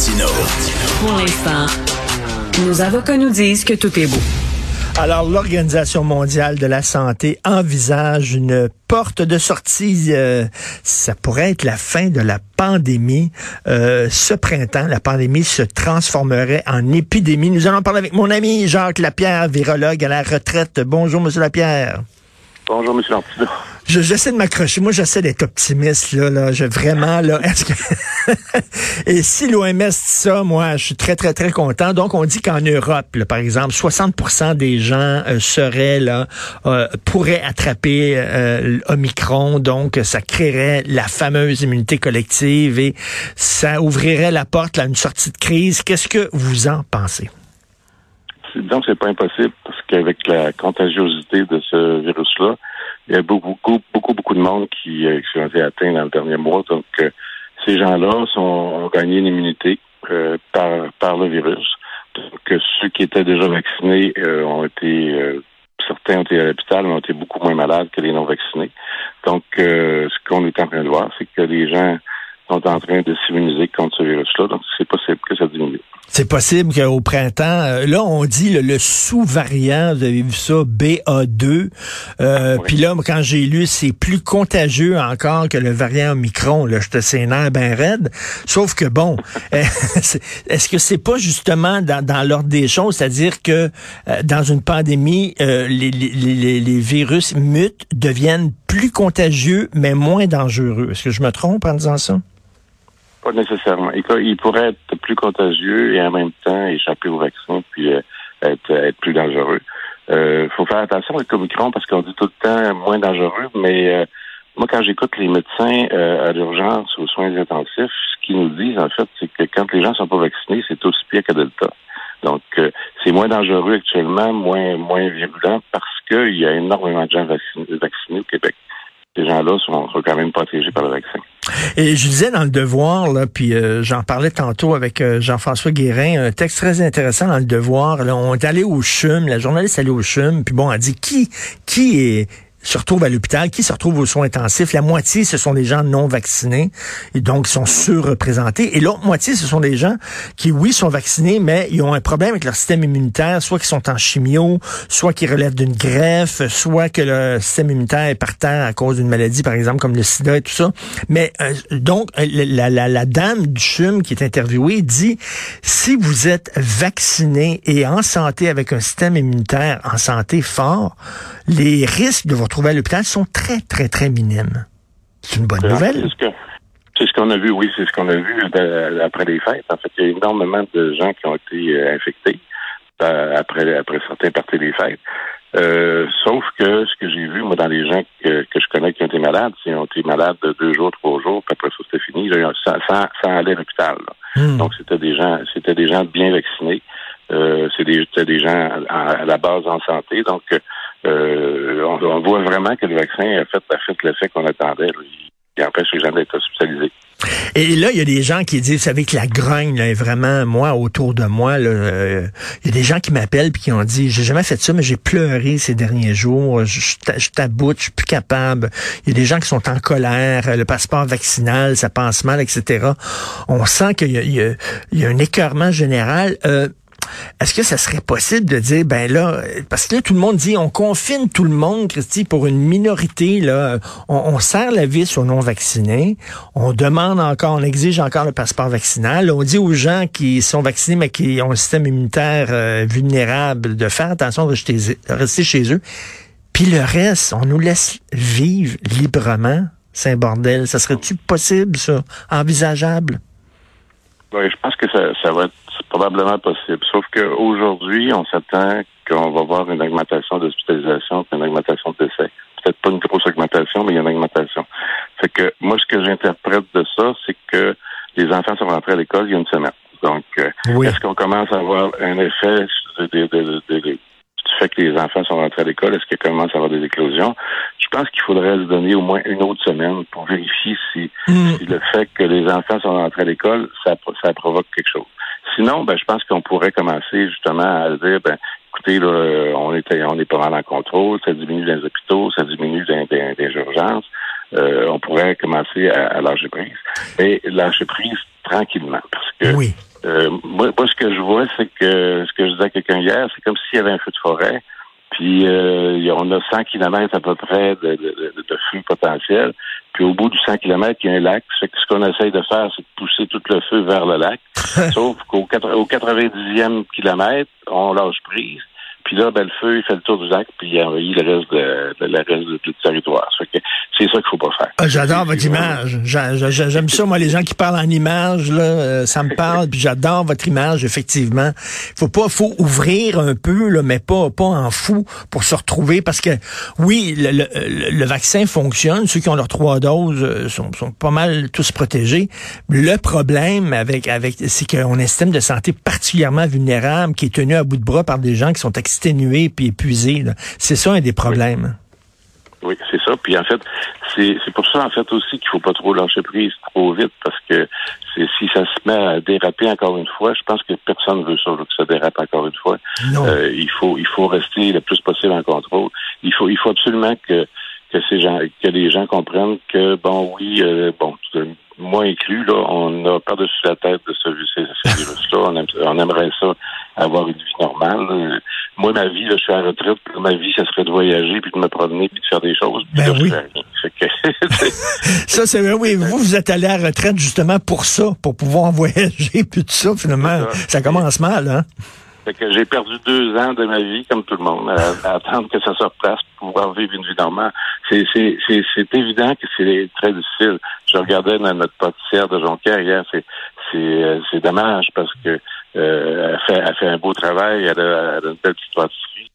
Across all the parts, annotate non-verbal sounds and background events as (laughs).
Martino. Pour l'instant, nos avocats nous disent que tout est beau. Alors, l'Organisation mondiale de la santé envisage une porte de sortie. euh, ça pourrait être la fin de la pandémie. Euh, ce printemps, la pandémie se transformerait en épidémie. Nous allons parler avec mon ami Jacques Lapierre, virologue à la retraite. Bonjour, Monsieur Lapierre. Bonjour, M. Martineau. Je- J'essaie de m'accrocher. Moi, j'essaie d'être optimiste, là, là. Je, vraiment, là. (laughs) Est-ce que... (laughs) Et si l'OMS dit ça, moi, je suis très, très, très content. Donc, on dit qu'en Europe, là, par exemple, 60% des gens euh, seraient, là, euh, pourraient attraper euh, l'Omicron. Donc, ça créerait la fameuse immunité collective et ça ouvrirait la porte à une sortie de crise. Qu'est-ce que vous en pensez? Donc, c'est pas impossible parce qu'avec la contagiosité de ce virus-là, il y a beaucoup, beaucoup, beaucoup, de monde qui, euh, qui ont été atteints dans le dernier mois. Donc, euh, ces gens-là ont gagné une immunité euh, par, par le virus. Donc, ceux qui étaient déjà vaccinés ont été, certains ont été à l'hôpital, mais ont été beaucoup moins malades que les non-vaccinés. Donc, euh, ce qu'on est en train de voir, c'est que les gens sont en train de s'immuniser contre ce virus-là. Donc, c'est possible que ça diminue. C'est possible qu'au printemps, euh, là, on dit le, le sous-variant, vous avez vu ça, BA2. Euh, Oui. Puis là, quand j'ai lu, c'est plus contagieux encore que le variant Omicron. Là, je te sénère ben raide. Sauf que bon, (laughs) est-ce que c'est pas justement dans, dans l'ordre des choses, c'est-à-dire que euh, dans une pandémie, euh, les, les, les, les virus mutent, deviennent plus contagieux, mais moins dangereux. Est-ce que je me trompe en disant ça? Pas nécessairement. Il, pourrait être plus contagieux et en même temps échapper au vaccin puis euh, être, être plus dangereux. Il euh, faut faire attention avec Omicron parce qu'on dit tout le temps moins dangereux, mais euh, moi, quand j'écoute les médecins euh, à l'urgence aux soins intensifs, ce qu'ils nous disent, en fait, c'est que quand les gens sont pas vaccinés, c'est aussi pire que Delta. Donc, euh, c'est moins dangereux actuellement, moins moins virulent parce qu'il y a énormément de gens vaccinés, vaccinés au Québec. Ces gens-là sont, sont quand même protégés par le vaccin. Et je disais dans le Devoir, là, puis euh, j'en parlais tantôt avec euh, Jean-François Guérin, un texte très intéressant dans le Devoir. Là, on est allé au CHUM, la journaliste est allée au CHUM, puis bon, elle dit qui qui est se retrouve à l'hôpital, qui se retrouve aux soins intensifs. La moitié, ce sont des gens non vaccinés et donc sont surreprésentés. Et l'autre moitié, ce sont des gens qui, oui, sont vaccinés, mais ils ont un problème avec leur système immunitaire, soit qui sont en chimio, soit qui relèvent d'une greffe, soit que le système immunitaire est par terre à cause d'une maladie, par exemple, comme le sida et tout ça. Mais euh, donc, euh, la, la, la dame du CHUM qui est interviewée dit, si vous êtes vacciné et en santé avec un système immunitaire en santé fort, les risques de vous retrouver à l'hôpital sont très, très, très minimes. C'est une bonne nouvelle. c'est ce qu'on a vu, oui, c'est ce qu'on a vu de- après les fêtes. En fait, il y a énormément de gens qui ont été euh, infectés euh, après après certains parties des fêtes. Euh, sauf que ce que j'ai vu, moi, dans les gens que, que je connais qui ont été malades, c'est qu'ils ont été malades de deux jours, trois jours, puis après ça, c'était fini. Là, sans, sans, sans aller à l'hôpital. Hmm. Donc, c'était des gens, c'était des gens bien vaccinés. Euh, c'est des, c'était des gens à, à la base en santé. Donc, euh, on, on voit vraiment que le vaccin a fait, a fait l'effet qu'on attendait. là. Il, empêche les gens d'être hospitalisés. Et là, il y a des gens qui disent, vous savez que la grogne là, est vraiment, moi, autour de moi, euh, il y a des gens qui m'appellent puis qui ont dit, j'ai jamais fait ça, mais j'ai pleuré ces derniers jours, je, je, ta- je taboute, je suis plus capable. Il y a des gens qui sont en colère, le passeport vaccinal, ça passe mal, etc. On sent qu'il y y y a un écœurement général. Euh, est-ce que ça serait possible de dire, ben là, parce que là, tout le monde dit, on confine tout le monde, Christy, pour une minorité, là, on, on serre la vis aux non-vaccinés, on demande encore, on exige encore le passeport vaccinal, on dit aux gens qui sont vaccinés, mais qui ont un système immunitaire euh, vulnérable, de faire attention, de rester, chez eux. Puis le reste, on nous laisse vivre librement. C'est un bordel. Ça serait-tu possible, ça? Envisageable? Oui, je pense que ça va être probablement possible. Sauf qu'aujourd'hui, on s'attend qu'on va voir une augmentation d'hospitalisation, une augmentation de décès. Peut-être pas une grosse augmentation, mais il y a une augmentation. Fait que moi, ce que j'interprète de ça, c'est que les enfants sont rentrés à l'école il y a une semaine. Donc, euh, Oui. est-ce qu'on commence à avoir un effet de, de, de, de- de- du fait que les enfants sont rentrés à l'école? Est-ce qu'il commence à avoir des éclosions? Je pense qu'il faudrait se donner au moins une autre semaine pour vérifier si, Hmm. si le fait que les enfants sont rentrés à l'école, ça, ça provoque quelque chose. Sinon, ben, je pense qu'on pourrait commencer justement à dire, ben, écoutez, là, on est, on est pas mal en contrôle, ça diminue dans les hôpitaux, ça diminue dans, dans- dans les urgences. Euh, on pourrait commencer à, à lâcher prise. Et lâcher prise tranquillement, parce que Oui. moi, moi, ce que je vois, c'est que ce que je disais à quelqu'un hier, c'est comme s'il y avait un feu de forêt, puis euh, on a 100 km à peu près de, de, de, feu potentiel. Puis au bout du 100 km, il y a un lac. Fait que ce qu'on essaye de faire, c'est de pousser tout le feu vers le lac. (laughs) Sauf qu'au au 90e kilomètre, on lâche prise. Puis là, ben, le feu, il fait le tour du lac, puis il envahit le reste de, de, reste du territoire. C'est ça qu'il faut pas faire. Ah, j'adore votre image. J'aime ça, moi, les gens qui parlent en image, là, euh, ça me parle, puis j'adore votre image, effectivement. Faut pas, faut ouvrir un peu, là, mais pas, pas en fou pour se retrouver, parce que, oui, le, le, le vaccin fonctionne. Ceux qui ont leurs trois doses euh, sont, sont pas mal tous protégés. Le problème avec, avec, c'est qu'on a un système de santé particulièrement vulnérable qui est tenu à bout de bras par des gens qui sont exténué puis épuisé. C'est ça un des problèmes. Oui, c'est ça. Puis en fait, c'est pour ça en fait aussi qu'il faut pas trop lâcher prise trop vite parce que si ça se met à déraper encore une fois, je pense que personne veut ça, que ça dérape encore une fois. Euh, il faut il faut rester le plus possible en contrôle. Il faut il faut absolument que que ces gens que les gens comprennent que bon oui euh, bon moi inclus, là, on a par-dessus la tête de ce, virus-là. On, aimerait ça avoir une vie normale. Moi, ma vie, là, je suis à la retraite. Ma vie, ça serait de voyager, puis de me promener, puis de faire des choses. Ben oui. (laughs) ça, c'est oui. Vous, vous êtes allé à la retraite justement pour ça, pour pouvoir (laughs) voyager, puis tout ça. Finalement, ça. commence mal, hein? Fait que j'ai perdu deux ans de ma vie, comme tout le monde, à, attendre que ça se replace pour pouvoir vivre une vie normale. C'est évident que c'est très difficile. Je regardais dans notre pâtissière de Jonquière hier, c'est, c'est, euh, c'est dommage parce que euh, elle, fait, elle fait un beau travail, elle a, elle a une belle petite pâtisserie.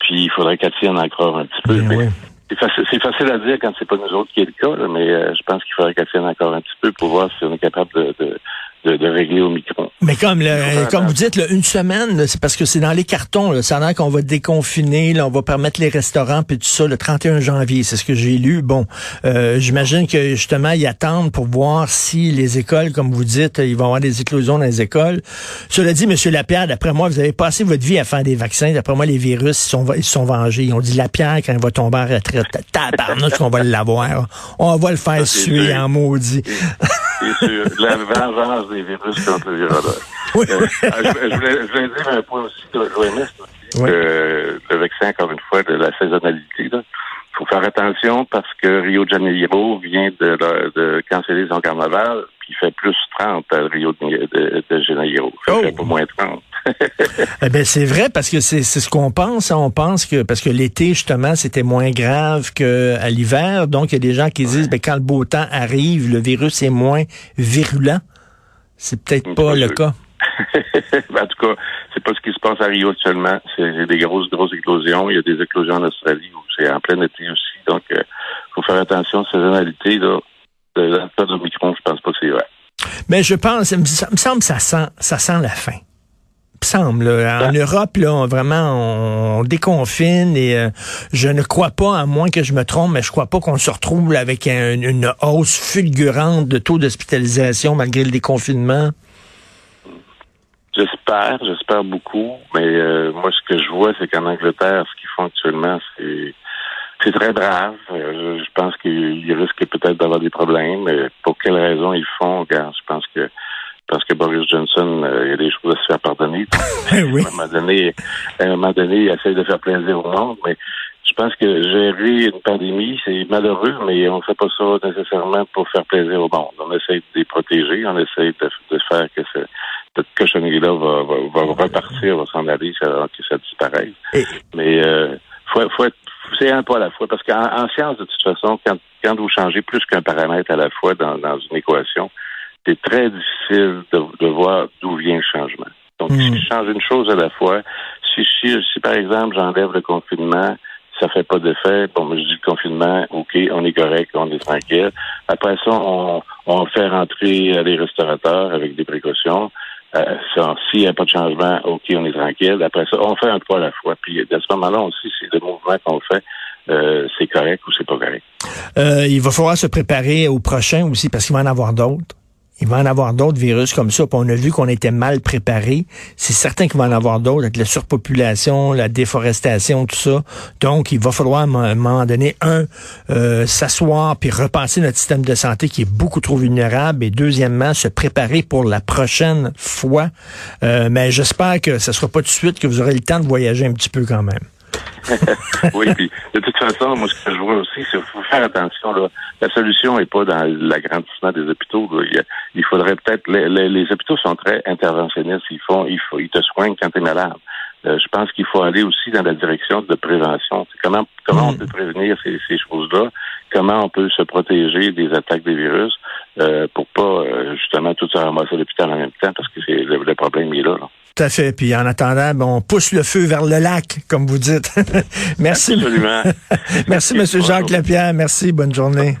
Puis il faudrait qu'elle tienne encore un petit peu. Ben c'est, facile, c'est facile à dire quand c'est pas nous autres qui est le cas, mais euh, je pense qu'il faudrait qu'elle tienne encore un petit peu pour voir si on est capable de, de de, régler au micro. Mais comme le, comme vous dites, une semaine, c'est parce que c'est dans les cartons. Là, ça a l'air qu'on va déconfiner, là, on va permettre les restaurants puis tout ça le 31 janvier. C'est ce que j'ai lu. Bon, euh, j'imagine que justement ils attendent pour voir si les écoles, comme vous dites, il va y avoir des éclosions dans les écoles. Cela dit, Monsieur Lapierre, d'après moi, vous avez passé votre vie à faire des vaccins. D'après moi, les virus ils sont, ils sont vengés. Ils ont dit Lapierre quand il va tomber en retraite, tabarnouche qu'on va l'avoir. On va le faire suer en maudit. (laughs) C'est sûr. La vengeance des virus contre le virus. (laughs) Oui. Euh, je, voulais, je, voulais, dire un point aussi de l'OMS, oui. le vaccin, encore une fois, de la saisonnalité. Il faut faire attention parce que Rio de Janeiro vient de, de canceller son carnaval, puis il fait plus 30 à Rio de, de, Janeiro. Il fait oh. pas moins 30. Eh ben c'est vrai parce que c'est ce qu'on pense. Hein. On pense que parce que l'été justement c'était moins grave qu'à l'hiver, donc il y a des gens qui disent ben quand le beau temps arrive, le virus est moins virulent. C'est peut-être pas, le cas. (laughs) en tout cas, c'est pas ce qui se passe à Rio actuellement. C'est des grosses, grosses éclosions. Il y a des éclosions en Australie où c'est en plein été aussi. Donc, il euh, faut faire attention. Saisonnalité, là, de la de micron, je pense pas que c'est vrai. Mais je pense, ça me semble que ça sent, ça sent la fin semble. En Europe, là, vraiment, on déconfine et euh, je ne crois pas, à moins que je me trompe, mais je crois pas qu'on se retrouve avec une hausse fulgurante de taux d'hospitalisation malgré le déconfinement. J'espère, j'espère beaucoup, mais euh, moi, ce que je vois, c'est qu'en Angleterre, ce qu'ils font actuellement, c'est c'est très grave. Euh, je, pense qu'ils risquent peut-être d'avoir des problèmes. pour quelles raisons ils font, regarde, je pense que parce que Boris Johnson, euh, il y a des choses à se faire pardonner. (laughs) oui. À un moment donné, à un moment donné, il essaie de faire plaisir au monde, mais je pense que gérer une pandémie, c'est malheureux, mais on ne fait pas ça nécessairement pour faire plaisir au monde. On essaie de les protéger, on essaie de, faire que cette cochonnerie-là va, va, repartir, va s'en aller, que ça disparaisse. Mais euh, faut, faut être, c'est un pas à la fois, parce qu'en science, de toute façon, quand, quand vous changez plus qu'un paramètre à la fois dans, dans une équation, c'est très difficile de, voir d'où vient le changement. Donc, si hmm. je change une chose à la fois, si, si, si par exemple j'enlève le confinement, ça fait pas d'effet. Bon, je dis le confinement, OK, on est correct, on est tranquille. Après ça, on, on fait rentrer les restaurateurs avec des précautions. Euh, S'il n'y a pas de changement, OK, on est tranquille. Après ça, on fait un pas à la fois. Puis à ce moment-là aussi, c'est le mouvement qu'on fait. Euh, c'est correct ou c'est pas correct. Euh, il va falloir se préparer au prochain aussi parce qu'il va en avoir d'autres. Il va en avoir d'autres virus comme ça. Puis on a vu qu'on était mal préparé. C'est certain qu'il va en avoir d'autres avec la surpopulation, la déforestation, tout ça. Donc, il va falloir à un moment donné, un, euh, s'asseoir puis repenser notre système de santé qui est beaucoup trop vulnérable. Et deuxièmement, se préparer pour la prochaine fois. Euh, mais j'espère que ce sera pas tout de suite que vous aurez le temps de voyager un petit peu quand même. (laughs) oui, puis de toute façon, moi, ce que je vois aussi, c'est qu'il faut faire attention. Là. La solution n'est pas dans l'agrandissement des hôpitaux. Il, faudrait peut-être... Les, hôpitaux sont très interventionnistes. Ils, font, ils, ils te soignent quand tu es malade. Euh, je pense qu'il faut aller aussi dans la direction de prévention. comment comment on hmm. peut prévenir ces, ces choses-là? Comment on peut se protéger des attaques des virus euh, pour pas euh, justement tout se ramasser à l'hôpital en même temps parce que c'est le, problème est là. là. Tout à fait. Puis en attendant, ben, on pousse le feu vers le lac, comme vous dites. (laughs) Merci. Absolument. (laughs) Merci, M. Jacques Lapierre. Merci. Bonne journée.